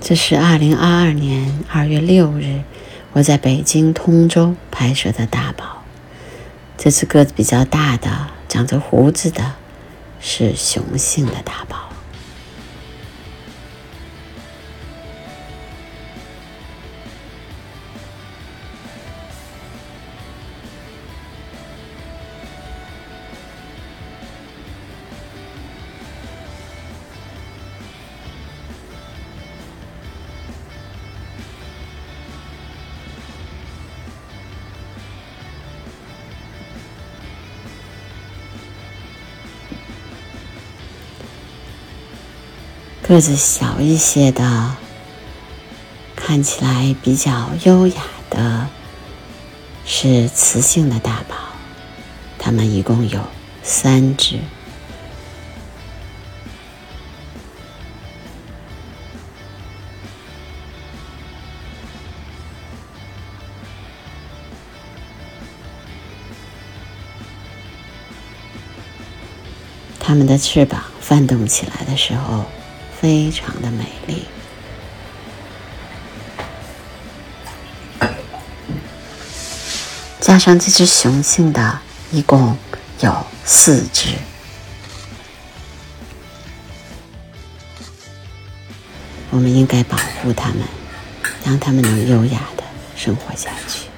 这是二零二二年二月六日，我在北京通州拍摄的大宝。这只个子比较大的、长着胡子的，是雄性的大宝。个子小一些的，看起来比较优雅的，是雌性的大宝。它们一共有三只。它们的翅膀翻动起来的时候。非常的美丽，加上这只雄性的，一共有四只。我们应该保护它们，让它们能优雅的生活下去。